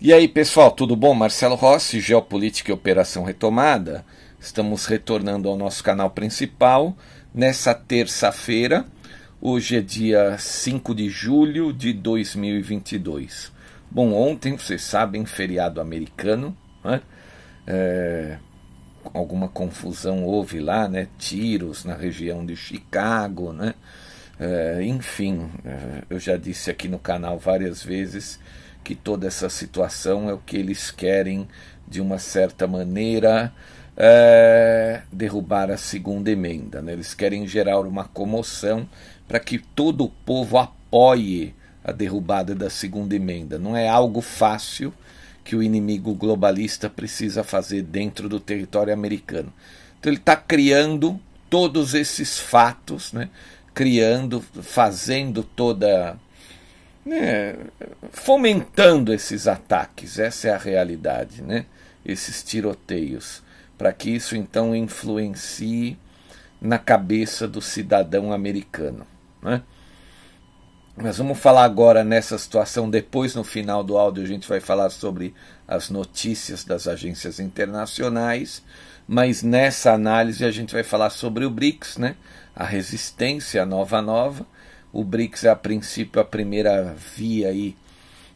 E aí, pessoal, tudo bom? Marcelo Rossi, Geopolítica e Operação Retomada. Estamos retornando ao nosso canal principal nessa terça-feira. Hoje é dia 5 de julho de 2022. Bom, ontem, vocês sabem, feriado americano, né? É, alguma confusão houve lá, né? Tiros na região de Chicago, né? É, enfim, é, eu já disse aqui no canal várias vezes que toda essa situação é o que eles querem, de uma certa maneira, é, derrubar a segunda emenda. Né? Eles querem gerar uma comoção para que todo o povo apoie a derrubada da segunda emenda. Não é algo fácil que o inimigo globalista precisa fazer dentro do território americano. Então ele está criando todos esses fatos, né? criando, fazendo toda né, fomentando esses ataques, essa é a realidade, né? esses tiroteios, para que isso então influencie na cabeça do cidadão americano. Né? Mas vamos falar agora nessa situação, depois no final do áudio a gente vai falar sobre as notícias das agências internacionais, mas nessa análise a gente vai falar sobre o BRICS, né? a resistência, a nova nova, o BRICS é a princípio a primeira via aí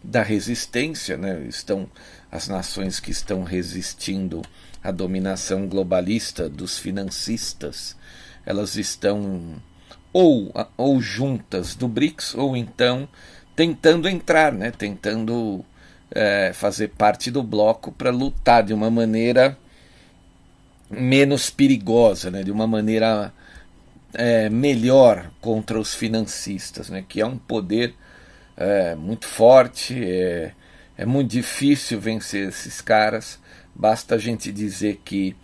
da resistência, né? Estão as nações que estão resistindo à dominação globalista dos financistas, elas estão ou, ou juntas do BRICS ou então tentando entrar, né? Tentando é, fazer parte do bloco para lutar de uma maneira menos perigosa, né? De uma maneira é, melhor contra os financistas, né, que é um poder é, muito forte, é, é muito difícil vencer esses caras. Basta a gente dizer que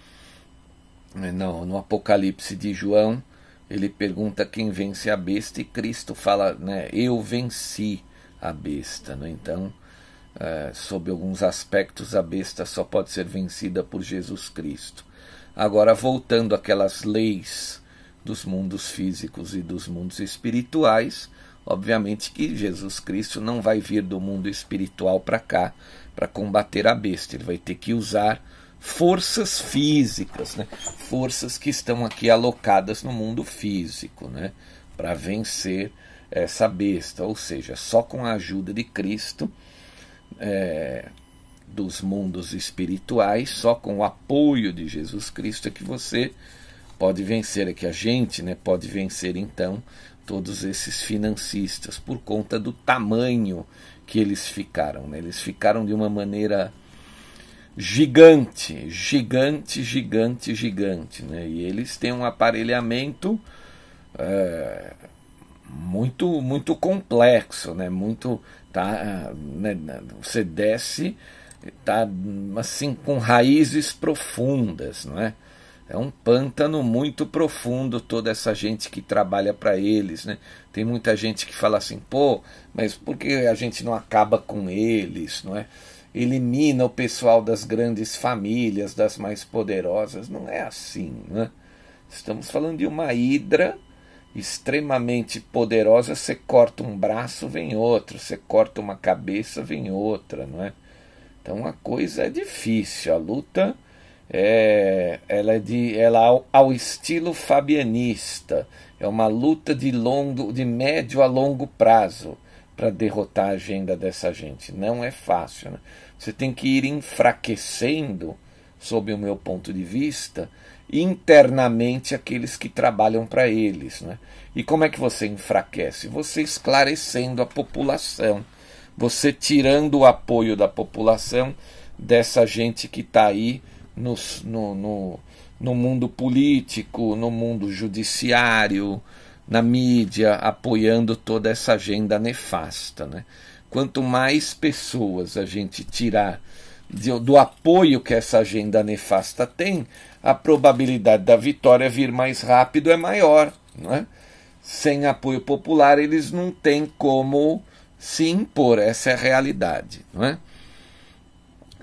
né, no, no Apocalipse de João ele pergunta quem vence a besta e Cristo fala, né, eu venci a besta. Né? Então, é, sob alguns aspectos, a besta só pode ser vencida por Jesus Cristo. Agora, voltando àquelas leis dos mundos físicos e dos mundos espirituais. Obviamente que Jesus Cristo não vai vir do mundo espiritual para cá para combater a besta, ele vai ter que usar forças físicas, né? forças que estão aqui alocadas no mundo físico, né? para vencer essa besta. Ou seja, só com a ajuda de Cristo, é, dos mundos espirituais, só com o apoio de Jesus Cristo é que você pode vencer, é que a gente né, pode vencer então todos esses financistas por conta do tamanho que eles ficaram. Né? Eles ficaram de uma maneira gigante, gigante, gigante, gigante. Né? E eles têm um aparelhamento é, muito, muito complexo, né? muito. Tá, né? Você desce, tá assim com raízes profundas, não é? É um pântano muito profundo toda essa gente que trabalha para eles, né? Tem muita gente que fala assim, pô, mas por que a gente não acaba com eles, não é? elimina o pessoal das grandes famílias, das mais poderosas. Não é assim. Né? Estamos falando de uma hidra extremamente poderosa. Você corta um braço, vem outro. Você corta uma cabeça, vem outra. Não é? Então a coisa é difícil. A luta é, ela é de, ela ao, ao estilo fabianista. É uma luta de longo, de médio a longo prazo para derrotar a agenda dessa gente. Não é fácil. Né? Você tem que ir enfraquecendo, sob o meu ponto de vista, internamente aqueles que trabalham para eles. Né? E como é que você enfraquece? Você esclarecendo a população, você tirando o apoio da população dessa gente que está aí no, no, no, no mundo político, no mundo judiciário, na mídia, apoiando toda essa agenda nefasta. Né? Quanto mais pessoas a gente tirar de, do apoio que essa agenda nefasta tem, a probabilidade da vitória vir mais rápido é maior. Não é? Sem apoio popular, eles não têm como se impor, essa é a realidade. Não é?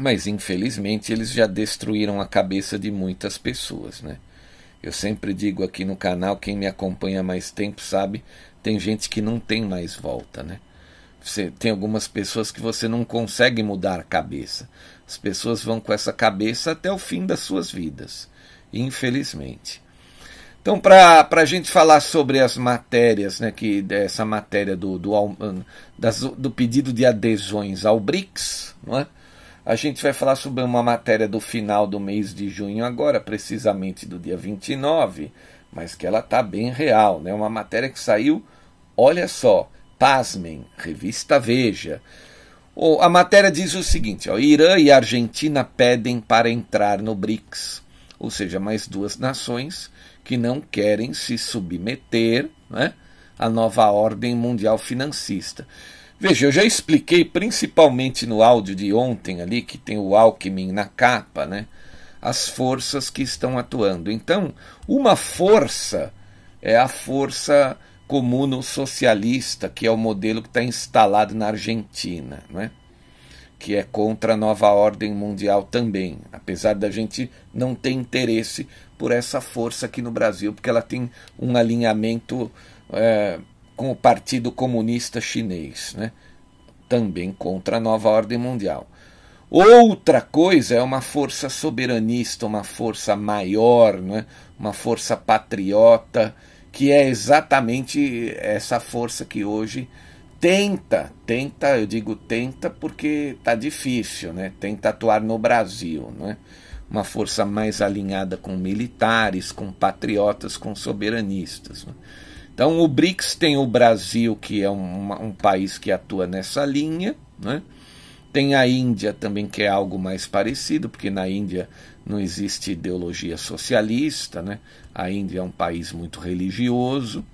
Mas infelizmente eles já destruíram a cabeça de muitas pessoas. Né? Eu sempre digo aqui no canal, quem me acompanha há mais tempo sabe, tem gente que não tem mais volta, né? Você, tem algumas pessoas que você não consegue mudar a cabeça. As pessoas vão com essa cabeça até o fim das suas vidas, infelizmente. Então, para a gente falar sobre as matérias, né, que essa matéria do, do, das, do pedido de adesões ao BRICS, não é? A gente vai falar sobre uma matéria do final do mês de junho, agora, precisamente do dia 29, mas que ela está bem real. Né? Uma matéria que saiu, olha só, pasmem, revista Veja. a matéria diz o seguinte: ó, Irã e Argentina pedem para entrar no BRICS, ou seja, mais duas nações que não querem se submeter né, à nova ordem mundial financista. Veja, eu já expliquei principalmente no áudio de ontem ali, que tem o Alckmin na capa, né? As forças que estão atuando. Então, uma força é a força comuno-socialista, que é o modelo que está instalado na Argentina, né? que é contra a nova ordem mundial também, apesar da gente não ter interesse por essa força aqui no Brasil, porque ela tem um alinhamento é, com o Partido Comunista Chinês, né? também contra a nova ordem mundial. Outra coisa é uma força soberanista, uma força maior, né? uma força patriota, que é exatamente essa força que hoje tenta, tenta, eu digo tenta porque está difícil, né? tenta atuar no Brasil. Né? Uma força mais alinhada com militares, com patriotas, com soberanistas. Né? Então, o BRICS tem o Brasil, que é um, um país que atua nessa linha, né? Tem a Índia também, que é algo mais parecido, porque na Índia não existe ideologia socialista, né? A Índia é um país muito religioso.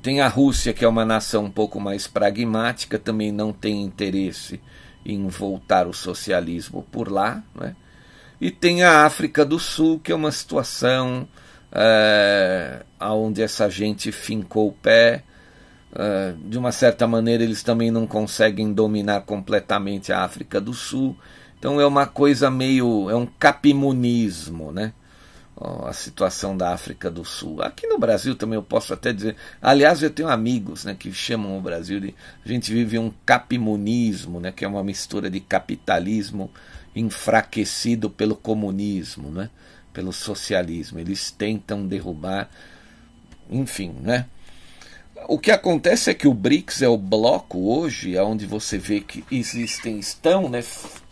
Tem a Rússia, que é uma nação um pouco mais pragmática, também não tem interesse em voltar o socialismo por lá. Né? E tem a África do Sul, que é uma situação é, onde essa gente fincou o pé. É, de uma certa maneira, eles também não conseguem dominar completamente a África do Sul. Então é uma coisa meio. é um capimunismo, né? a situação da África do Sul. Aqui no Brasil também eu posso até dizer. Aliás, eu tenho amigos né, que chamam o Brasil de. A gente vive um capimunismo, né, que é uma mistura de capitalismo enfraquecido pelo comunismo. Né? Pelo socialismo. Eles tentam derrubar, enfim, né? O que acontece é que o BRICS é o bloco hoje onde você vê que existem, estão né,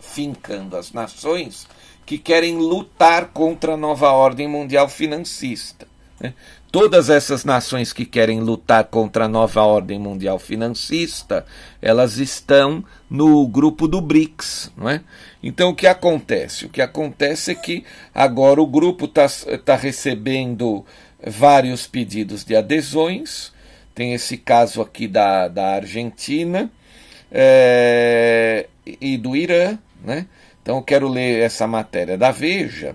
fincando as nações que querem lutar contra a nova ordem mundial financista. Né? Todas essas nações que querem lutar contra a nova ordem mundial financista, elas estão no grupo do BRICS, não é? Então, o que acontece? O que acontece é que agora o grupo está tá recebendo vários pedidos de adesões. Tem esse caso aqui da, da Argentina é, e do Irã. Né? Então, eu quero ler essa matéria da Veja,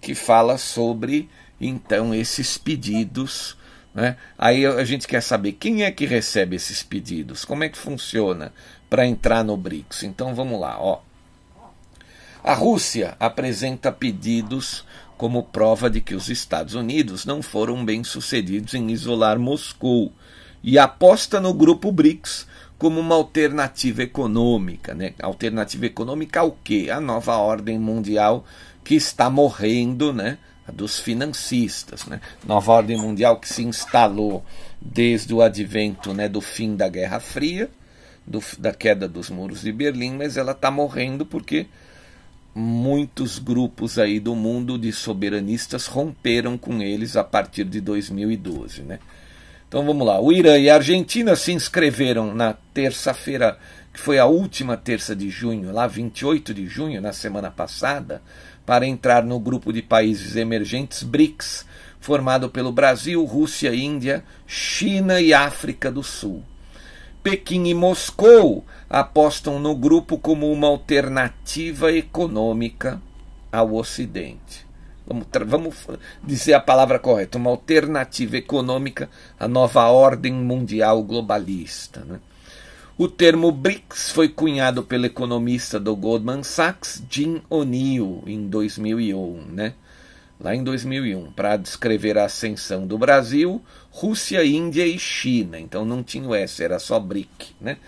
que fala sobre então esses pedidos Né? Aí a gente quer saber quem é que recebe esses pedidos, como é que funciona para entrar no BRICS. Então vamos lá. Ó. A Rússia apresenta pedidos como prova de que os Estados Unidos não foram bem sucedidos em isolar Moscou e aposta no grupo BRICS como uma alternativa econômica. Né? Alternativa econômica ao quê? A nova ordem mundial que está morrendo, né? Dos financistas. Né? Nova ordem mundial que se instalou desde o advento né, do fim da Guerra Fria, do, da queda dos muros de Berlim, mas ela está morrendo porque muitos grupos aí do mundo de soberanistas romperam com eles a partir de 2012. Né? Então vamos lá. O Irã e a Argentina se inscreveram na terça-feira, que foi a última terça de junho, lá 28 de junho, na semana passada, para entrar no grupo de países emergentes BRICS, formado pelo Brasil, Rússia, Índia, China e África do Sul. Pequim e Moscou apostam no grupo como uma alternativa econômica ao Ocidente. Vamos, vamos dizer a palavra correta, uma alternativa econômica à nova ordem mundial globalista. Né? O termo BRICS foi cunhado pelo economista do Goldman Sachs, Jim O'Neill, em 2001, né? lá em 2001, para descrever a ascensão do Brasil, Rússia, Índia e China. Então não tinha o S, era só BRIC. Né?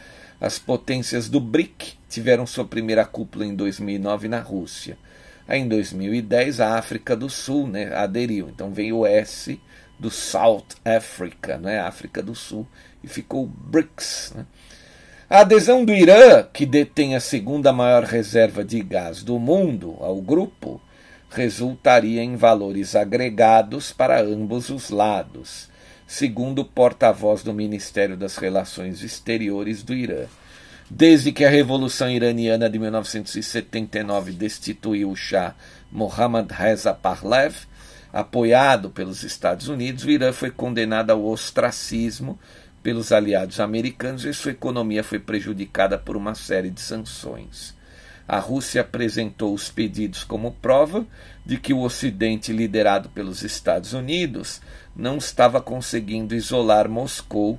As potências do BRIC tiveram sua primeira cúpula em 2009 na Rússia. Aí em 2010 a África do Sul né, aderiu. Então veio o S do South Africa, né, África do Sul, e ficou BRICS. Né. A adesão do Irã, que detém a segunda maior reserva de gás do mundo, ao grupo, resultaria em valores agregados para ambos os lados, segundo o porta-voz do Ministério das Relações Exteriores do Irã. Desde que a Revolução Iraniana de 1979 destituiu o Shah Mohammad Reza Pahlavi, apoiado pelos Estados Unidos, o Irã foi condenado ao ostracismo pelos aliados americanos e sua economia foi prejudicada por uma série de sanções. A Rússia apresentou os pedidos como prova de que o Ocidente, liderado pelos Estados Unidos, não estava conseguindo isolar Moscou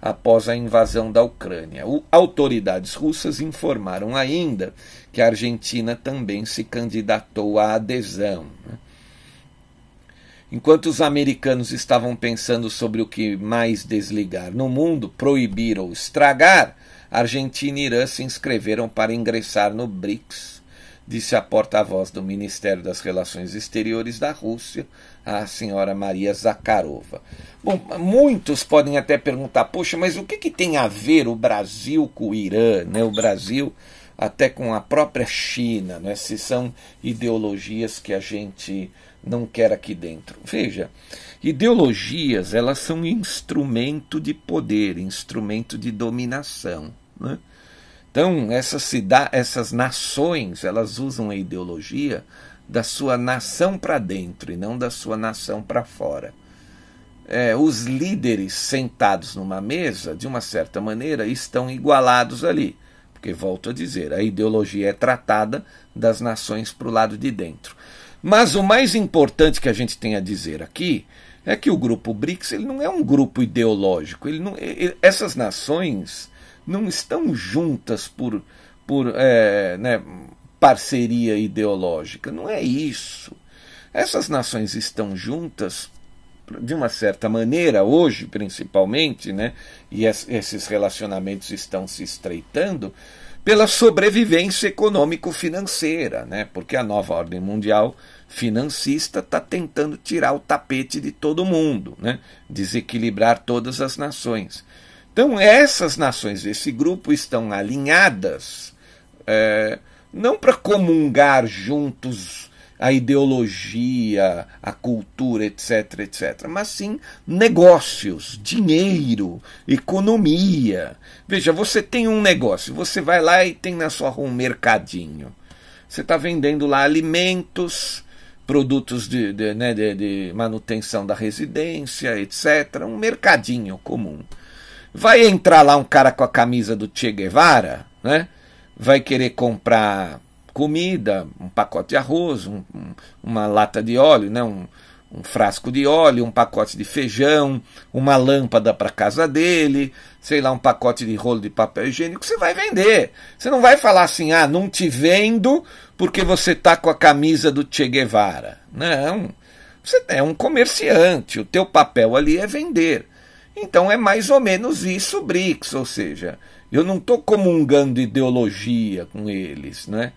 após a invasão da Ucrânia. O, autoridades russas informaram ainda que a Argentina também se candidatou à adesão. Né? Enquanto os americanos estavam pensando sobre o que mais desligar no mundo, proibir ou estragar, Argentina e Irã se inscreveram para ingressar no BRICS, disse a porta-voz do Ministério das Relações Exteriores da Rússia, a senhora Maria Zakharova. Bom, muitos podem até perguntar, poxa, mas o que, que tem a ver o Brasil com o Irã, né? o Brasil até com a própria China, né? se são ideologias que a gente não quer aqui dentro. Veja, ideologias elas são instrumento de poder, instrumento de dominação. Né? Então, essas, essas nações elas usam a ideologia da sua nação para dentro e não da sua nação para fora. É, os líderes sentados numa mesa, de uma certa maneira, estão igualados ali. Porque, volto a dizer, a ideologia é tratada das nações para o lado de dentro. Mas o mais importante que a gente tem a dizer aqui é que o grupo BRICS ele não é um grupo ideológico. Ele não, ele, essas nações não estão juntas por, por é, né, parceria ideológica. Não é isso. Essas nações estão juntas de uma certa maneira, hoje principalmente, né, e esses relacionamentos estão se estreitando, pela sobrevivência econômico-financeira, né, porque a nova ordem mundial financista está tentando tirar o tapete de todo mundo, né, desequilibrar todas as nações. Então, essas nações, esse grupo, estão alinhadas. É, não para comungar juntos a ideologia, a cultura, etc, etc, mas sim negócios, dinheiro, economia. Veja, você tem um negócio, você vai lá e tem na sua rua um mercadinho. Você está vendendo lá alimentos, produtos de, de, né, de, de manutenção da residência, etc. Um mercadinho comum. Vai entrar lá um cara com a camisa do Che Guevara, né? vai querer comprar comida, um pacote de arroz, um, um, uma lata de óleo, né? um, um frasco de óleo, um pacote de feijão, uma lâmpada para casa dele, sei lá, um pacote de rolo de papel higiênico, você vai vender. Você não vai falar assim, ah, não te vendo porque você tá com a camisa do Che Guevara. Não. Você é um comerciante, o teu papel ali é vender. Então é mais ou menos isso o BRICS, ou seja, eu não estou comungando ideologia com eles, né?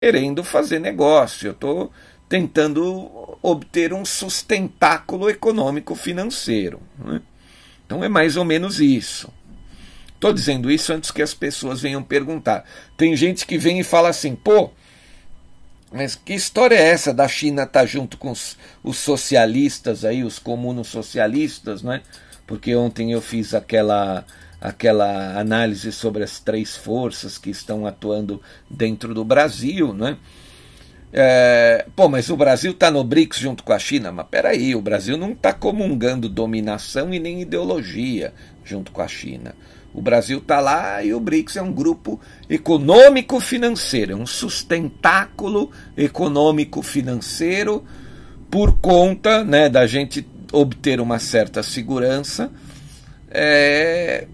Querendo fazer negócio, eu estou tentando obter um sustentáculo econômico financeiro. Né? Então é mais ou menos isso. Estou dizendo isso antes que as pessoas venham perguntar. Tem gente que vem e fala assim, pô, mas que história é essa da China estar tá junto com os, os, socialistas aí, os comunos socialistas, né? Porque ontem eu fiz aquela aquela análise sobre as três forças que estão atuando dentro do Brasil, né? É, pô, mas o Brasil está no BRICS junto com a China. Mas peraí, o Brasil não está comungando dominação e nem ideologia junto com a China. O Brasil está lá e o BRICS é um grupo econômico-financeiro, é um sustentáculo econômico-financeiro por conta né, da gente obter uma certa segurança é,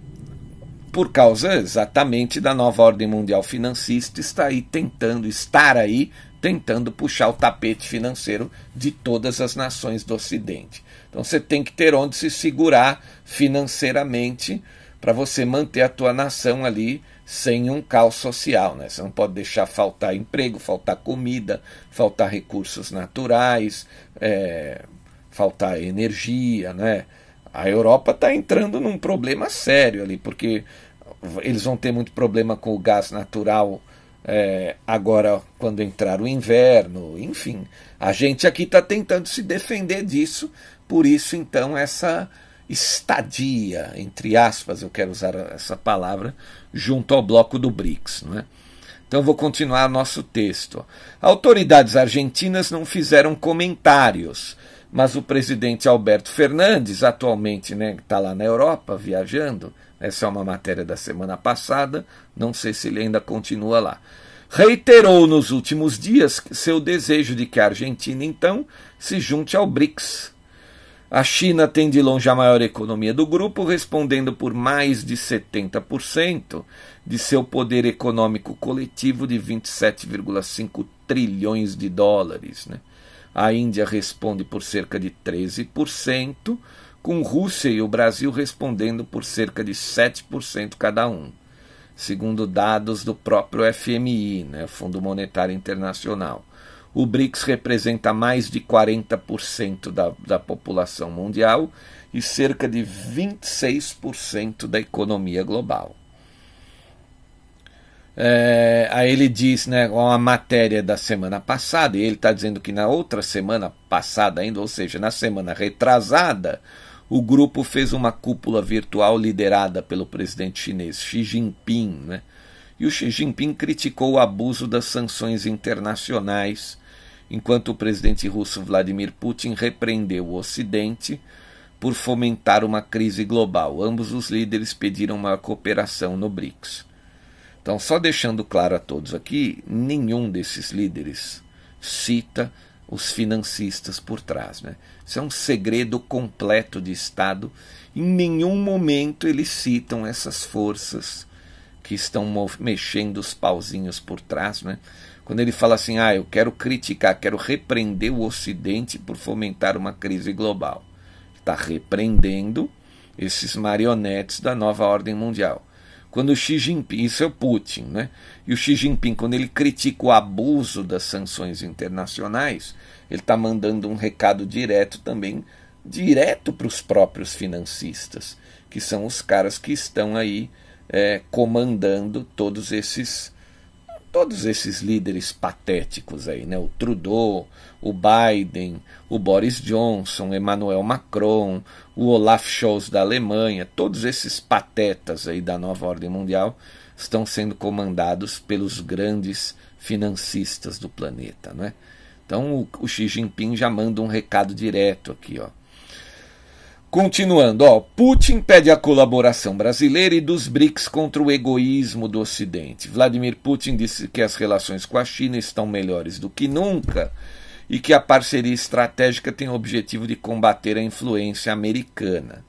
por causa exatamente da nova ordem mundial financista está aí tentando estar aí tentando puxar o tapete financeiro de todas as nações do Ocidente. Então você tem que ter onde se segurar financeiramente para você manter a tua nação ali sem um caos social. Né? Você não pode deixar faltar emprego, faltar comida, faltar recursos naturais, é, faltar energia. Né? A Europa está entrando num problema sério ali, porque eles vão ter muito problema com o gás natural é, agora, quando entrar o inverno, enfim, a gente aqui está tentando se defender disso, por isso, então, essa estadia, entre aspas, eu quero usar essa palavra, junto ao bloco do BRICS. Não é? Então, vou continuar nosso texto. Autoridades argentinas não fizeram comentários, mas o presidente Alberto Fernandes, atualmente né, está lá na Europa viajando, essa é uma matéria da semana passada, não sei se ele ainda continua lá. Reiterou nos últimos dias seu desejo de que a Argentina, então, se junte ao BRICS. A China tem de longe a maior economia do grupo, respondendo por mais de 70% de seu poder econômico coletivo de 27,5 trilhões de dólares. Né? A Índia responde por cerca de 13%, com Rússia e o Brasil respondendo por cerca de 7% cada um, segundo dados do próprio FMI, né, Fundo Monetário Internacional. O BRICS representa mais de 40% da, da população mundial e cerca de 26% da economia global. É, aí ele diz, né, uma matéria da semana passada, e ele está dizendo que na outra semana passada ainda, ou seja, na semana retrasada, o grupo fez uma cúpula virtual liderada pelo presidente chinês Xi Jinping. Né? E o Xi Jinping criticou o abuso das sanções internacionais, enquanto o presidente russo Vladimir Putin repreendeu o Ocidente por fomentar uma crise global. Ambos os líderes pediram uma cooperação no BRICS. Então, só deixando claro a todos aqui, nenhum desses líderes cita os financistas por trás. Né? Isso é um segredo completo de Estado. Em nenhum momento eles citam essas forças que estão mexendo os pauzinhos por trás. Né? Quando ele fala assim, ah, eu quero criticar, quero repreender o Ocidente por fomentar uma crise global. Está repreendendo esses marionetes da nova ordem mundial. Quando o Xi Jinping, isso é o Putin, né? E o Xi Jinping, quando ele critica o abuso das sanções internacionais, ele está mandando um recado direto também, direto para os próprios financistas, que são os caras que estão aí é, comandando todos esses todos esses líderes patéticos aí, né? O Trudeau, o Biden, o Boris Johnson, Emmanuel Macron, o Olaf Scholz da Alemanha, todos esses patetas aí da nova ordem mundial estão sendo comandados pelos grandes financistas do planeta, né? Então o, o Xi Jinping já manda um recado direto aqui, ó. Continuando, ó, Putin pede a colaboração brasileira e dos BRICS contra o egoísmo do Ocidente. Vladimir Putin disse que as relações com a China estão melhores do que nunca e que a parceria estratégica tem o objetivo de combater a influência americana.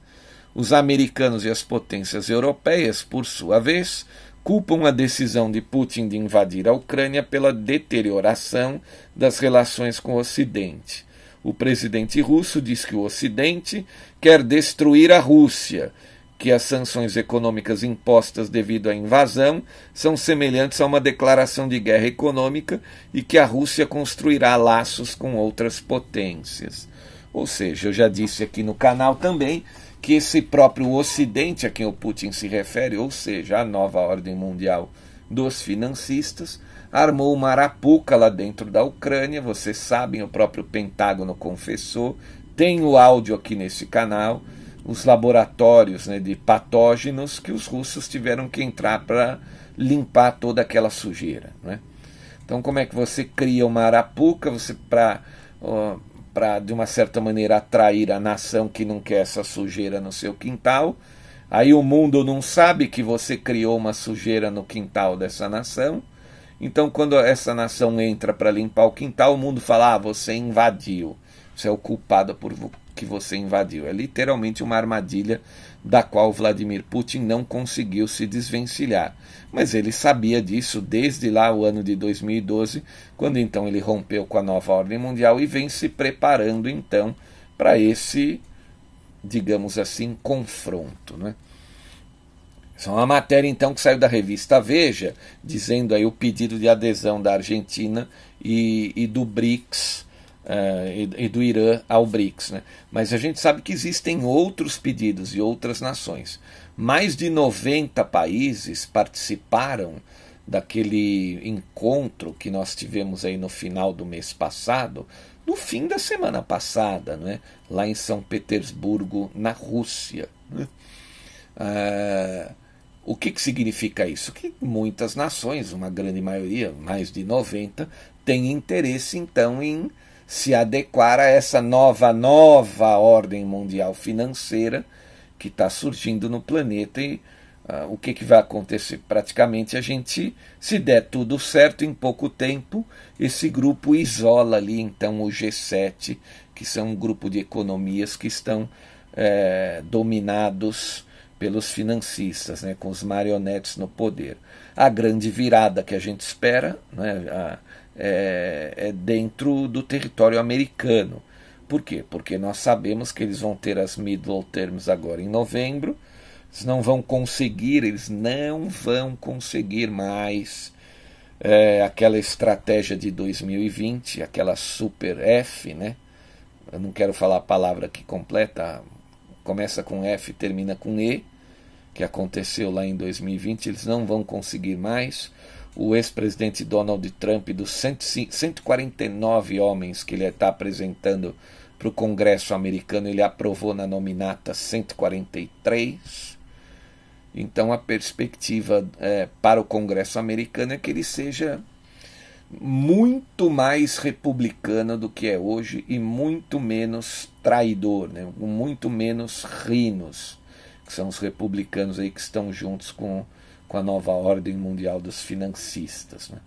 Os americanos e as potências europeias, por sua vez, culpam a decisão de Putin de invadir a Ucrânia pela deterioração das relações com o Ocidente. O presidente russo diz que o Ocidente quer destruir a Rússia que as sanções econômicas impostas devido à invasão são semelhantes a uma declaração de guerra econômica e que a Rússia construirá laços com outras potências. Ou seja, eu já disse aqui no canal também que esse próprio Ocidente a quem o Putin se refere, ou seja, a nova ordem mundial dos financistas, armou uma arapuca lá dentro da Ucrânia. Vocês sabem, o próprio Pentágono confessou. Tem o áudio aqui nesse canal os laboratórios né, de patógenos que os russos tiveram que entrar para limpar toda aquela sujeira. Né? Então, como é que você cria uma arapuca para de uma certa maneira atrair a nação que não quer essa sujeira no seu quintal? Aí o mundo não sabe que você criou uma sujeira no quintal dessa nação. Então, quando essa nação entra para limpar o quintal, o mundo fala: ah, você invadiu, você é o culpado por que você invadiu. É literalmente uma armadilha da qual Vladimir Putin não conseguiu se desvencilhar. Mas ele sabia disso desde lá o ano de 2012, quando então ele rompeu com a nova ordem mundial e vem se preparando então para esse, digamos assim, confronto, né? Essa é uma matéria então que saiu da revista Veja, dizendo aí o pedido de adesão da Argentina e, e do BRICS uh, e, do Irã ao BRICS. Né? Mas a gente sabe que existem outros pedidos e outras nações. Mais de 90 países participaram daquele encontro que nós tivemos aí no final do mês passado, no fim da semana passada, né? lá em São Petersburgo, na Rússia. Né? Uh, o que, que significa isso? Que muitas nações, uma grande maioria, mais de 90, têm interesse então em se adequar a essa nova, nova ordem mundial financeira que está surgindo no planeta e uh, o que, que vai acontecer? Praticamente a gente, se der tudo certo em pouco tempo, esse grupo isola ali então o G7, que são um grupo de economias que estão é, dominados pelos financistas, né, com os marionetes no poder. A grande virada que a gente espera, né, a, é, é dentro do território americano. Por quê? Porque nós sabemos que eles vão ter as middle terms agora em novembro. Eles não vão conseguir, eles não vão conseguir mais é, aquela estratégia de 2020, aquela super F, né? Eu não quero falar a palavra que completa, começa com F, termina com E, que aconteceu lá em 2020. Eles não vão conseguir mais o ex-presidente Donald Trump, dos 149 homens que ele está apresentando para o Congresso americano, ele aprovou na nominata 143. Então a perspectiva é, para o Congresso americano é que ele seja muito mais republicano do que é hoje e muito menos traidor, né? muito menos rinos, que são os republicanos aí que estão juntos com com a nova ordem mundial dos financistas. Né?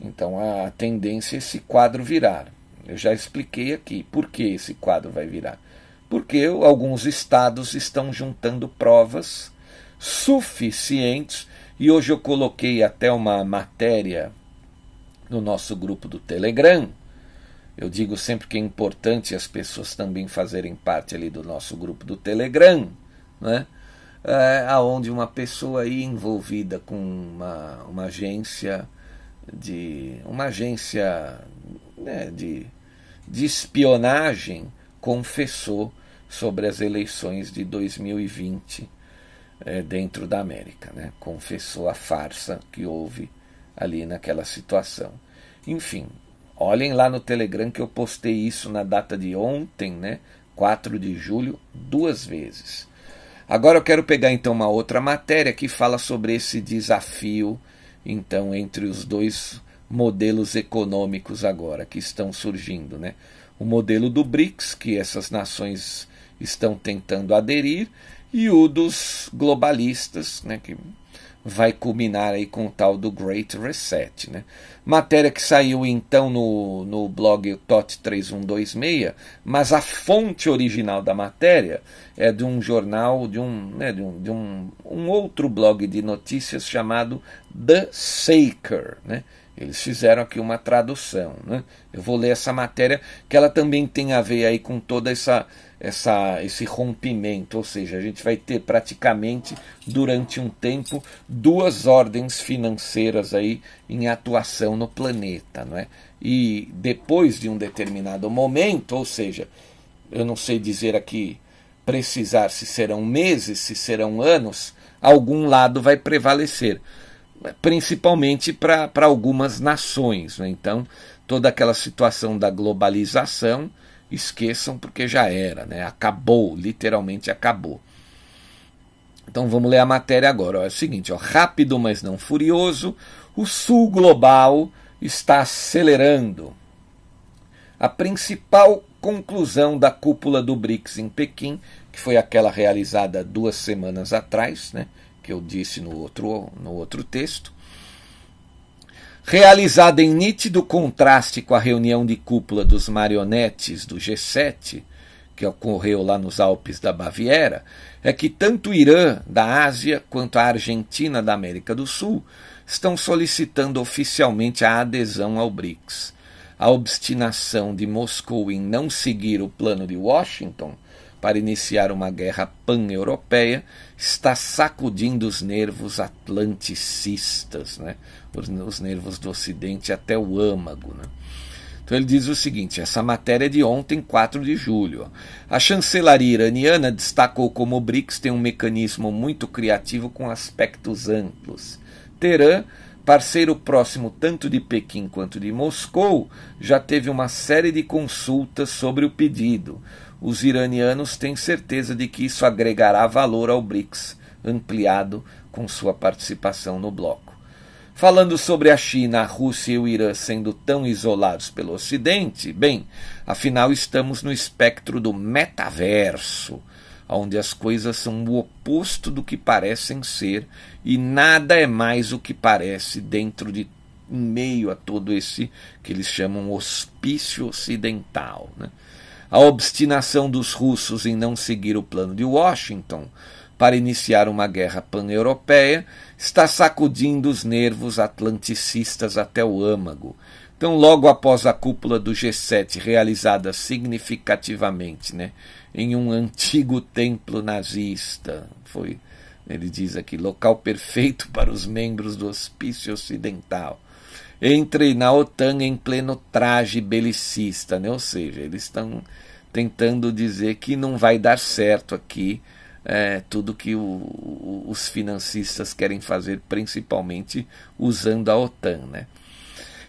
Então a tendência é esse quadro virar. Eu já expliquei aqui por que esse quadro vai virar. Porque alguns estados estão juntando provas suficientes, e hoje eu coloquei até uma matéria no nosso grupo do Telegram. Eu digo sempre que é importante as pessoas também fazerem parte ali do nosso grupo do Telegram, né? É, aonde uma pessoa aí envolvida com uma, uma agência de uma agência né, de, de espionagem confessou sobre as eleições de 2020 é, dentro da América, né? confessou a farsa que houve ali naquela situação. Enfim, olhem lá no Telegram que eu postei isso na data de ontem, né? 4 de julho, duas vezes. Agora eu quero pegar então uma outra matéria que fala sobre esse desafio então entre os dois modelos econômicos agora que estão surgindo, né? O modelo do BRICS, que essas nações estão tentando aderir, e o dos globalistas, né, que vai culminar aí com o tal do Great Reset. Né? Matéria que saiu então no, no blog TOT 3126, mas a fonte original da matéria é de um jornal, de um, né, de um, de um, um outro blog de notícias chamado The Saker. Né? Eles fizeram aqui uma tradução. Né? Eu vou ler essa matéria, que ela também tem a ver aí com toda essa essa, esse rompimento, ou seja, a gente vai ter praticamente durante um tempo duas ordens financeiras aí em atuação no planeta, não é? E depois de um determinado momento, ou seja, eu não sei dizer aqui precisar se serão meses, se serão anos, algum lado vai prevalecer, principalmente para algumas nações, né? Então, toda aquela situação da globalização esqueçam porque já era, né? Acabou, literalmente acabou. Então vamos ler a matéria agora. Ó. É o seguinte, ó, rápido mas não furioso, o sul global está acelerando. A principal conclusão da cúpula do BRICS em Pequim, que foi aquela realizada duas semanas atrás, né, que eu disse no outro, no outro texto, realizada em nítido contraste com a reunião de cúpula dos marionetes do G7, que ocorreu lá nos Alpes da Baviera, é que tanto o Irã da Ásia quanto a Argentina da América do Sul estão solicitando oficialmente a adesão ao BRICS. A obstinação de Moscou em não seguir o plano de Washington para iniciar uma guerra pan-europeia está sacudindo os nervos atlanticistas, né? os, os nervos do Ocidente até o âmago. Né? Então ele diz o seguinte: essa matéria é de ontem, 4 de julho. A chancelaria iraniana destacou como o BRICS tem um mecanismo muito criativo com aspectos amplos. Teherã, parceiro próximo tanto de Pequim quanto de Moscou, já teve uma série de consultas sobre o pedido os iranianos têm certeza de que isso agregará valor ao BRICS, ampliado com sua participação no bloco. Falando sobre a China, a Rússia e o Irã sendo tão isolados pelo Ocidente, bem, afinal estamos no espectro do metaverso, onde as coisas são o oposto do que parecem ser e nada é mais o que parece dentro de em meio a todo esse que eles chamam hospício ocidental. Né? A obstinação dos russos em não seguir o plano de Washington para iniciar uma guerra pan-europeia está sacudindo os nervos atlanticistas até o âmago. Então, logo após a cúpula do G7 realizada significativamente né, em um antigo templo nazista, foi, ele diz aqui, local perfeito para os membros do hospício ocidental entre na OTAN em pleno traje belicista, né? ou seja, eles estão tentando dizer que não vai dar certo aqui é, tudo que o, o, os financistas querem fazer, principalmente usando a OTAN. Né?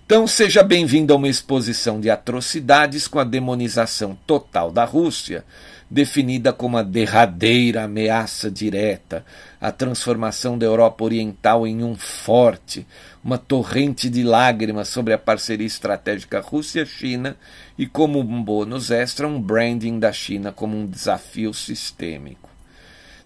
Então, seja bem-vindo a uma exposição de atrocidades com a demonização total da Rússia, definida como a derradeira ameaça direta, a transformação da Europa Oriental em um forte, uma torrente de lágrimas sobre a parceria estratégica Rússia-China e, como um bônus extra, um branding da China como um desafio sistêmico.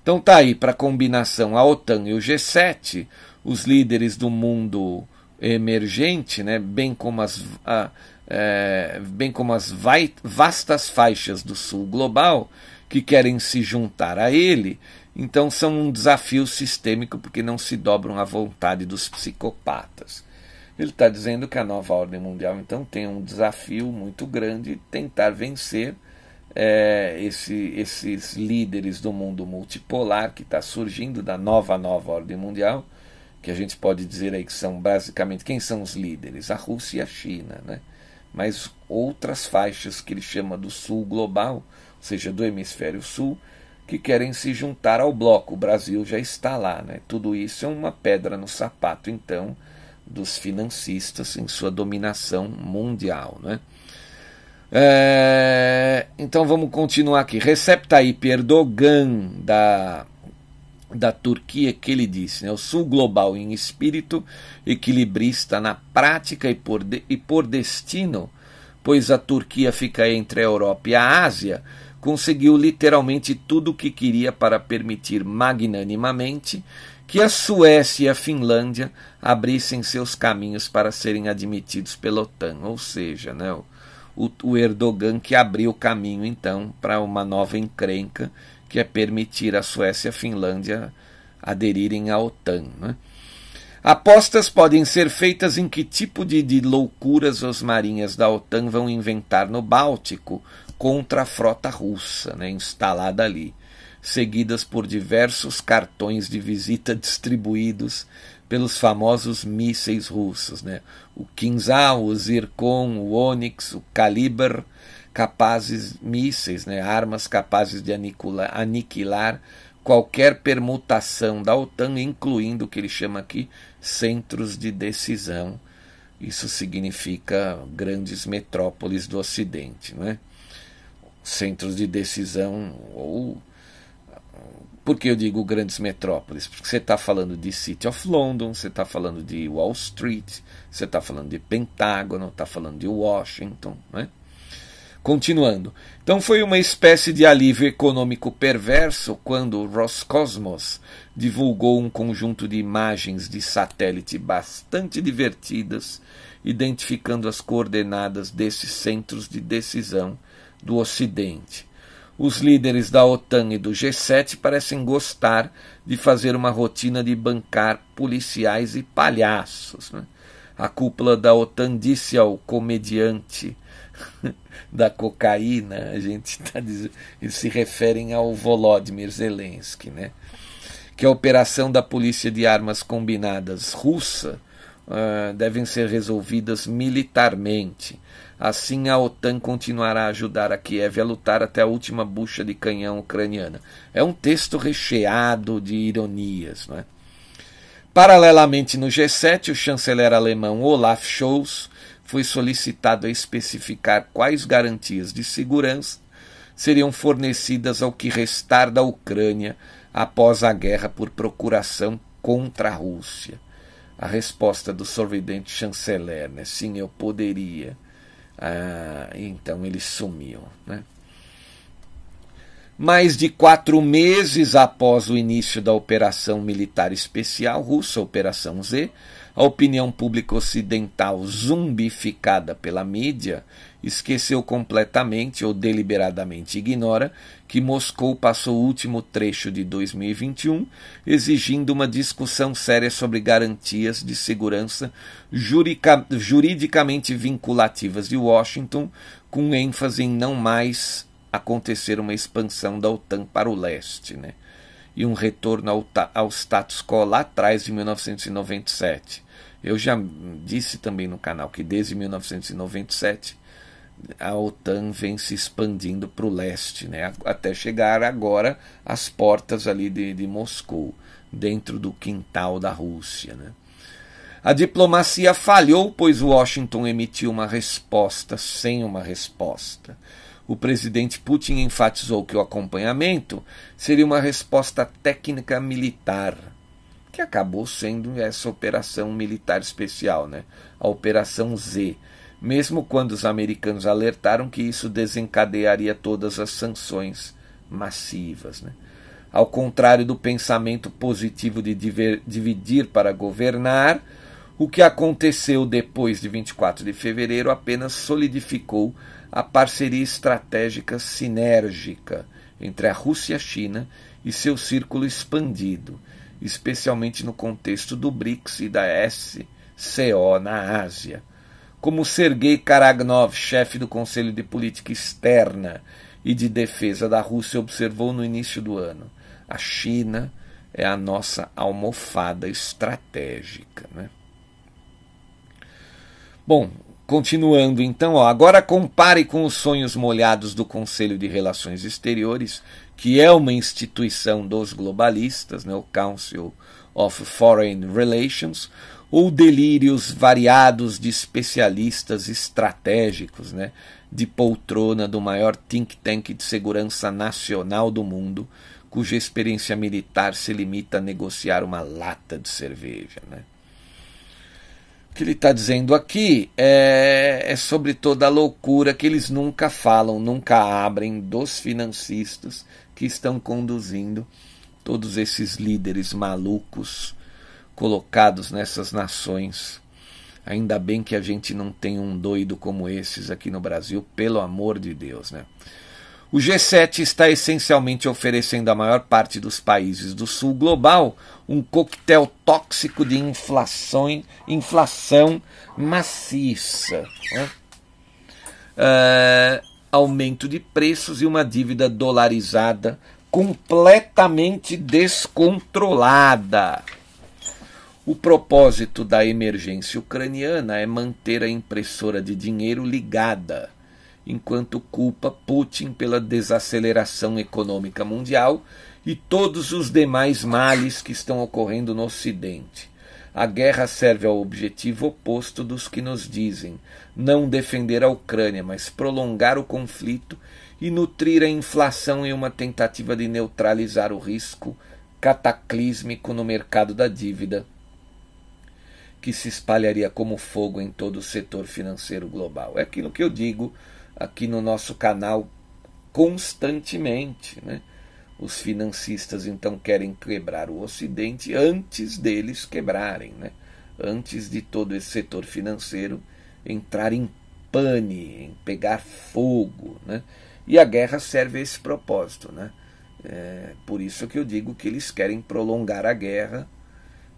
Então tá aí para a combinação a OTAN e o G7, os líderes do mundo emergente, né, bem como as, a, é, bem como as vai, vastas faixas do sul global que querem se juntar a ele, então são um desafio sistêmico porque não se dobram à vontade dos psicopatas. Ele está dizendo que a nova ordem mundial então tem um desafio muito grande tentar vencer é, esse, esses líderes do mundo multipolar que está surgindo da nova nova ordem mundial, que a gente pode dizer aí que são basicamente quem são os líderes? A Rússia e a China, né? Mas outras faixas que ele chama do sul global, ou seja, do hemisfério sul, que querem se juntar ao bloco. O Brasil já está lá. Né? Tudo isso é uma pedra no sapato, então, dos financistas em sua dominação mundial. Né? É, então vamos continuar aqui. Recep Tayyip Erdogan, da, da Turquia, que ele disse: né? o sul global em espírito, equilibrista na prática e por, de, e por destino, pois a Turquia fica entre a Europa e a Ásia conseguiu literalmente tudo o que queria para permitir magnanimamente que a Suécia e a Finlândia abrissem seus caminhos para serem admitidos pela OTAN, ou seja, né, o, o Erdogan que abriu o caminho então para uma nova encrenca que é permitir a Suécia e a Finlândia aderirem à OTAN. Né? Apostas podem ser feitas em que tipo de, de loucuras os marinhas da OTAN vão inventar no Báltico contra a frota russa né, instalada ali, seguidas por diversos cartões de visita distribuídos pelos famosos mísseis russos, né? o Kinzhal, o Zircon, o Onyx, o Kaliber, capazes mísseis, né? armas capazes de aniquilar, aniquilar qualquer permutação da OTAN, incluindo o que ele chama aqui centros de decisão. Isso significa grandes metrópoles do Ocidente, não é? Centros de decisão ou por que eu digo grandes metrópoles? Porque você está falando de City of London, você está falando de Wall Street, você está falando de Pentágono, está falando de Washington, né? Continuando. Então foi uma espécie de alívio econômico perverso quando Roscosmos divulgou um conjunto de imagens de satélite bastante divertidas, identificando as coordenadas desses centros de decisão do Ocidente. Os líderes da OTAN e do G7 parecem gostar de fazer uma rotina de bancar policiais e palhaços. Né? A cúpula da OTAN disse ao comediante da cocaína, a gente está eles se referem ao Volodymyr Zelensky, né? que a operação da Polícia de Armas Combinadas russa uh, devem ser resolvidas militarmente. Assim, a OTAN continuará a ajudar a Kiev a lutar até a última bucha de canhão ucraniana. É um texto recheado de ironias. Não é? Paralelamente, no G7, o chanceler alemão Olaf Scholz foi solicitado a especificar quais garantias de segurança seriam fornecidas ao que restar da Ucrânia após a guerra por procuração contra a Rússia. A resposta do sorridente chanceler, né? Sim, eu poderia. Ah, então ele sumiu, né? Mais de quatro meses após o início da operação militar especial russa, Operação Z, a opinião pública ocidental, zumbificada pela mídia, esqueceu completamente ou deliberadamente ignora que Moscou passou o último trecho de 2021 exigindo uma discussão séria sobre garantias de segurança juridica, juridicamente vinculativas de Washington, com ênfase em não mais acontecer uma expansão da OTAN para o leste. Né? E um retorno ao, ao status quo lá atrás de 1997. Eu já disse também no canal que desde 1997 a OTAN vem se expandindo para o leste, né? até chegar agora às portas ali de, de Moscou, dentro do quintal da Rússia. Né? A diplomacia falhou, pois Washington emitiu uma resposta sem uma resposta o presidente Putin enfatizou que o acompanhamento seria uma resposta técnica militar, que acabou sendo essa operação militar especial, né? a Operação Z, mesmo quando os americanos alertaram que isso desencadearia todas as sanções massivas. Né? Ao contrário do pensamento positivo de dividir para governar, o que aconteceu depois de 24 de fevereiro apenas solidificou a parceria estratégica sinérgica entre a Rússia e a China e seu círculo expandido, especialmente no contexto do BRICS e da SCO na Ásia. Como Sergei Karagnov, chefe do Conselho de Política Externa e de Defesa da Rússia, observou no início do ano, a China é a nossa almofada estratégica. Né? Bom, Continuando então, ó, agora compare com os sonhos molhados do Conselho de Relações Exteriores, que é uma instituição dos globalistas, né, o Council of Foreign Relations, ou delírios variados de especialistas estratégicos, né, de poltrona do maior think tank de segurança nacional do mundo, cuja experiência militar se limita a negociar uma lata de cerveja. Né. O que ele está dizendo aqui é, é, sobre toda a loucura que eles nunca falam, nunca abrem dos financistas que estão conduzindo todos esses líderes malucos colocados nessas nações. Ainda bem que a gente não tem um doido como esses aqui no Brasil, pelo amor de Deus, né? O G7 está essencialmente oferecendo à maior parte dos países do sul global um coquetel tóxico de inflação, inflação maciça. Né? Uh, aumento de preços e uma dívida dolarizada completamente descontrolada. O propósito da emergência ucraniana é manter a impressora de dinheiro ligada enquanto culpa Putin pela desaceleração econômica mundial e todos os demais males que estão ocorrendo no Ocidente. A guerra serve ao objetivo oposto dos que nos dizem não defender a Ucrânia, mas prolongar o conflito e nutrir a inflação em uma tentativa de neutralizar o risco cataclísmico no mercado da dívida, que se espalharia como fogo em todo o setor financeiro global. É aquilo que eu digo aqui no nosso canal constantemente. Né? Os financistas então querem quebrar o Ocidente antes deles quebrarem, né? antes de todo esse setor financeiro entrar em pane, em pegar fogo. Né? E a guerra serve a esse propósito. Né? É por isso que eu digo que eles querem prolongar a guerra,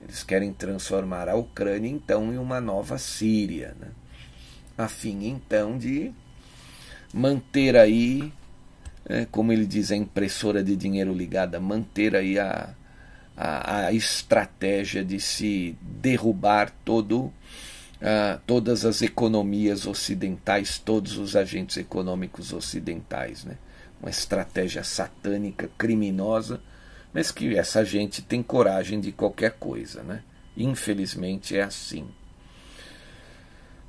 eles querem transformar a Ucrânia então em uma nova Síria, né? a fim então de manter aí, é, como ele diz, a impressora de dinheiro ligada, manter aí a, a, a estratégia de se derrubar todo, uh, todas as economias ocidentais, todos os agentes econômicos ocidentais. Né? Uma estratégia satânica, criminosa, mas que essa gente tem coragem de qualquer coisa. Né? Infelizmente é assim.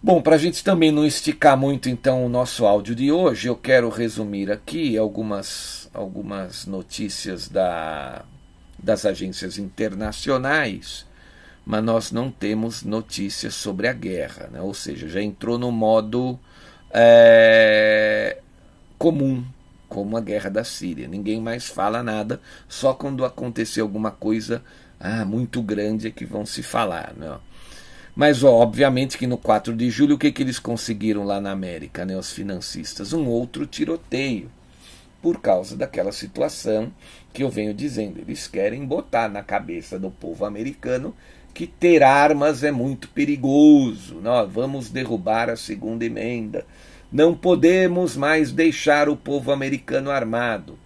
Bom, para a gente também não esticar muito então o nosso áudio de hoje, eu quero resumir aqui algumas, algumas notícias da, das agências internacionais, mas nós não temos notícias sobre a guerra, né? ou seja, já entrou no modo é, comum, como a guerra da Síria. Ninguém mais fala nada, só quando acontecer alguma coisa ah, muito grande é que vão se falar. Né? Mas, ó, obviamente, que no 4 de julho, o que, que eles conseguiram lá na América, né, os financistas? Um outro tiroteio, por causa daquela situação que eu venho dizendo. Eles querem botar na cabeça do povo americano que ter armas é muito perigoso. Nós vamos derrubar a segunda emenda. Não podemos mais deixar o povo americano armado.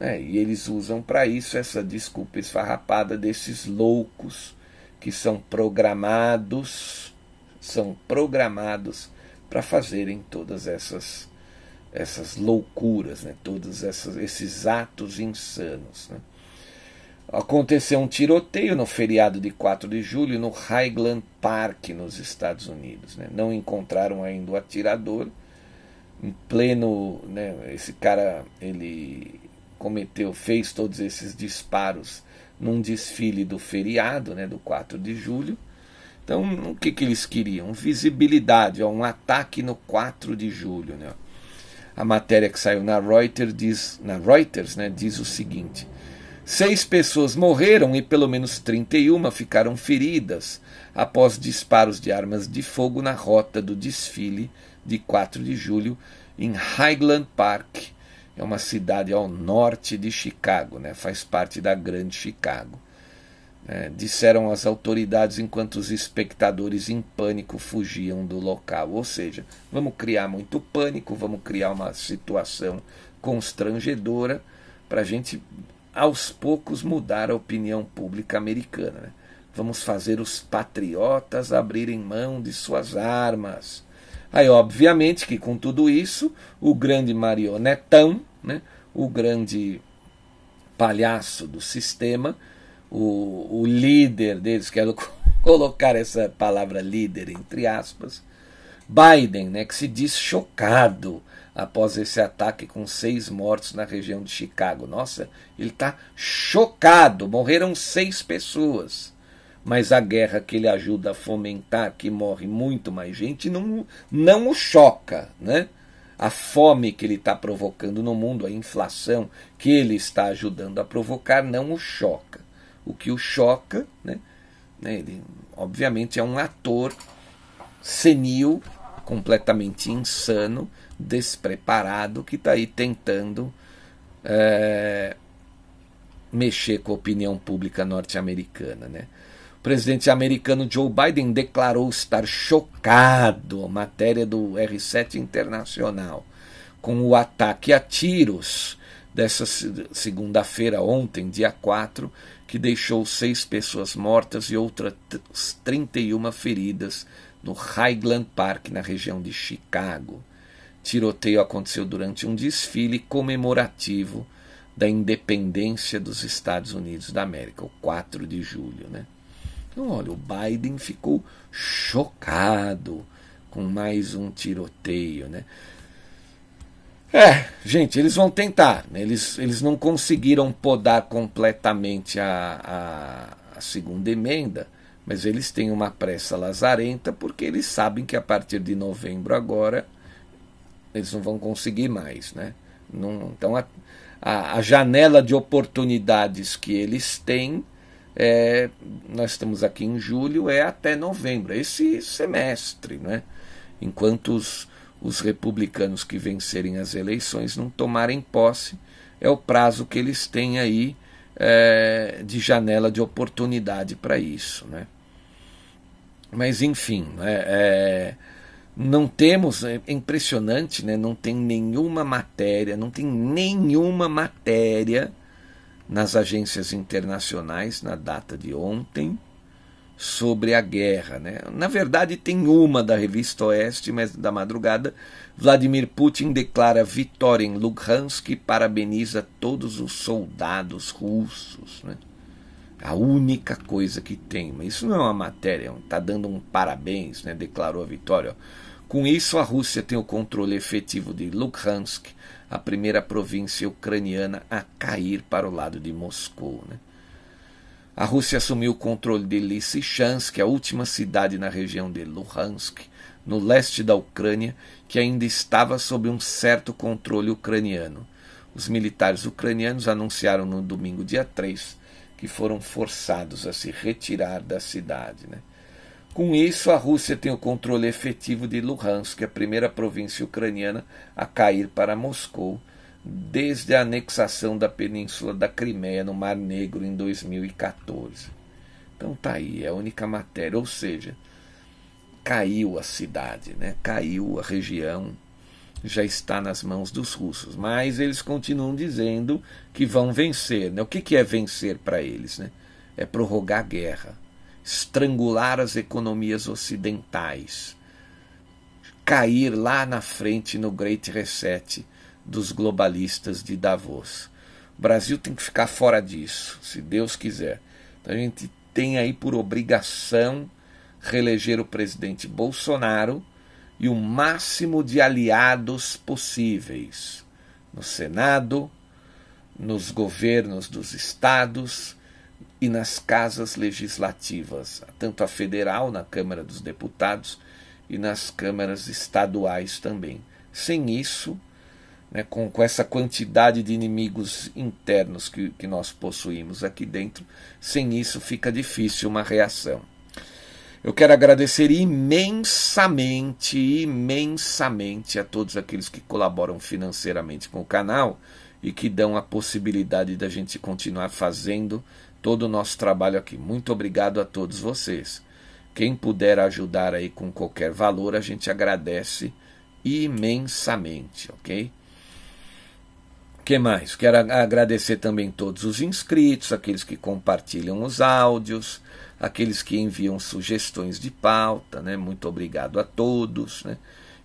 É, e eles usam para isso essa desculpa esfarrapada desses loucos que são programados, são programados para fazerem todas essas essas loucuras, né? todos essas, esses atos insanos. Né? Aconteceu um tiroteio no feriado de 4 de julho no Highland Park, nos Estados Unidos. Né? Não encontraram ainda o atirador. Em pleno. Né, esse cara ele cometeu, fez todos esses disparos num desfile do feriado, né, do 4 de julho. Então, o que, que eles queriam? Visibilidade, ó, um ataque no 4 de julho. Né? A matéria que saiu na Reuters diz, na Reuters, né, diz o seguinte: seis pessoas morreram e pelo menos 31 ficaram feridas após disparos de armas de fogo na rota do desfile de 4 de julho em Highland Park, é uma cidade ao norte de Chicago, né? faz parte da Grande Chicago. É, disseram as autoridades enquanto os espectadores em pânico fugiam do local. Ou seja, vamos criar muito pânico, vamos criar uma situação constrangedora para a gente, aos poucos, mudar a opinião pública americana. Né? Vamos fazer os patriotas abrirem mão de suas armas. Aí, obviamente, que com tudo isso, o grande marionetão, né, o grande palhaço do sistema, o, o líder deles, quero colocar essa palavra líder entre aspas, Biden, né, que se diz chocado após esse ataque com seis mortos na região de Chicago. Nossa, ele está chocado. Morreram seis pessoas mas a guerra que ele ajuda a fomentar, que morre muito mais gente, não, não o choca. Né? a fome que ele está provocando no mundo, a inflação que ele está ajudando a provocar, não o choca. O que o choca, né, né, ele obviamente é um ator senil, completamente insano, despreparado, que está aí tentando é, mexer com a opinião pública norte-americana. Né? Presidente americano Joe Biden declarou estar chocado, matéria do R7 Internacional, com o ataque a tiros dessa segunda-feira, ontem, dia 4, que deixou seis pessoas mortas e outras 31 feridas no Highland Park, na região de Chicago. Tiroteio aconteceu durante um desfile comemorativo da independência dos Estados Unidos da América, o 4 de julho. Né? Então, olha, o Biden ficou chocado com mais um tiroteio. Né? É, gente, eles vão tentar. Né? Eles, eles não conseguiram podar completamente a, a, a segunda emenda, mas eles têm uma pressa lazarenta porque eles sabem que a partir de novembro agora eles não vão conseguir mais. Né? Não, então a, a, a janela de oportunidades que eles têm, é, nós estamos aqui em julho, é até novembro, esse semestre. Né? Enquanto os os republicanos que vencerem as eleições não tomarem posse, é o prazo que eles têm aí é, de janela de oportunidade para isso. Né? Mas, enfim, é, é, não temos, é impressionante, né? não tem nenhuma matéria, não tem nenhuma matéria nas agências internacionais na data de ontem sobre a guerra. Né? Na verdade, tem uma da revista Oeste, mas da madrugada. Vladimir Putin declara vitória em Lugansk e parabeniza todos os soldados russos. Né? A única coisa que tem, mas isso não é uma matéria, está dando um parabéns, né? declarou a vitória. Com isso, a Rússia tem o controle efetivo de Lugansk, a primeira província ucraniana a cair para o lado de Moscou. Né? A Rússia assumiu o controle de Lysychansk, a última cidade na região de Luhansk, no leste da Ucrânia, que ainda estava sob um certo controle ucraniano. Os militares ucranianos anunciaram no domingo, dia 3, que foram forçados a se retirar da cidade. Né? Com isso, a Rússia tem o controle efetivo de Luhansk, a primeira província ucraniana a cair para Moscou desde a anexação da península da Crimeia no Mar Negro em 2014. Então tá aí, é a única matéria, ou seja, caiu a cidade, né? caiu a região, já está nas mãos dos russos. Mas eles continuam dizendo que vão vencer. Né? O que, que é vencer para eles? Né? É prorrogar a guerra, estrangular as economias ocidentais, cair lá na frente no Great Reset dos globalistas de Davos. O Brasil tem que ficar fora disso, se Deus quiser. Então a gente tem aí por obrigação reeleger o presidente Bolsonaro e o máximo de aliados possíveis no Senado, nos governos dos estados e nas casas legislativas, tanto a federal, na Câmara dos Deputados, e nas câmaras estaduais também. Sem isso, né, com, com essa quantidade de inimigos internos que, que nós possuímos aqui dentro, sem isso fica difícil uma reação. Eu quero agradecer imensamente, imensamente a todos aqueles que colaboram financeiramente com o canal e que dão a possibilidade da gente continuar fazendo todo o nosso trabalho aqui. Muito obrigado a todos vocês. Quem puder ajudar aí com qualquer valor, a gente agradece imensamente, ok? que mais? Quero agradecer também todos os inscritos, aqueles que compartilham os áudios, aqueles que enviam sugestões de pauta, né? Muito obrigado a todos, né?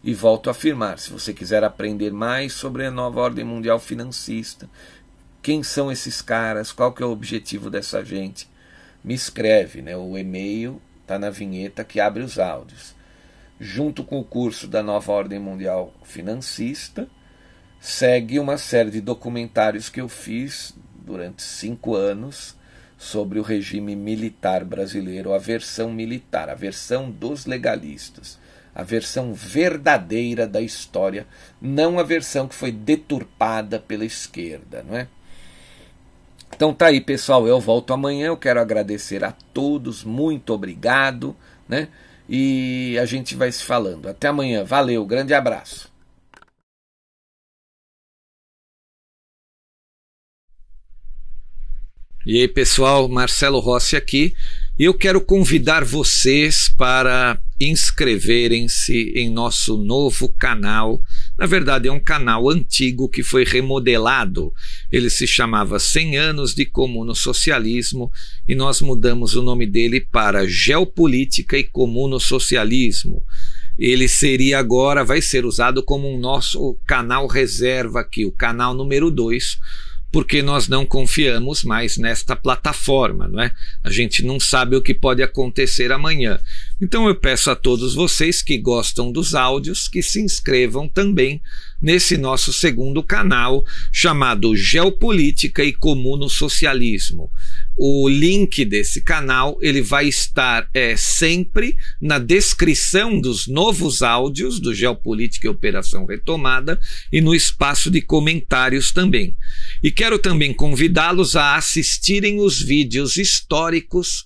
E volto a afirmar, se você quiser aprender mais sobre a nova ordem mundial financista, quem são esses caras, qual que é o objetivo dessa gente, me escreve, né? O e-mail está na vinheta que abre os áudios. Junto com o curso da nova ordem mundial financista, segue uma série de documentários que eu fiz durante cinco anos sobre o regime militar brasileiro, a versão militar, a versão dos legalistas, a versão verdadeira da história, não a versão que foi deturpada pela esquerda, não é? Então tá aí, pessoal, eu volto amanhã, eu quero agradecer a todos, muito obrigado, né? E a gente vai se falando. Até amanhã. Valeu, grande abraço. E aí, pessoal, Marcelo Rossi aqui. Eu quero convidar vocês para inscreverem-se em nosso novo canal. Na verdade, é um canal antigo que foi remodelado. Ele se chamava 100 anos de comuno socialismo e nós mudamos o nome dele para Geopolítica e Comuno Socialismo. Ele seria agora, vai ser usado como um nosso canal reserva aqui, o canal número 2 porque nós não confiamos mais nesta plataforma, não é? A gente não sabe o que pode acontecer amanhã. Então eu peço a todos vocês que gostam dos áudios que se inscrevam também nesse nosso segundo canal chamado Geopolítica e Comuno Socialismo. O link desse canal ele vai estar é, sempre na descrição dos novos áudios do Geopolítica e Operação Retomada e no espaço de comentários também. E quero também convidá-los a assistirem os vídeos históricos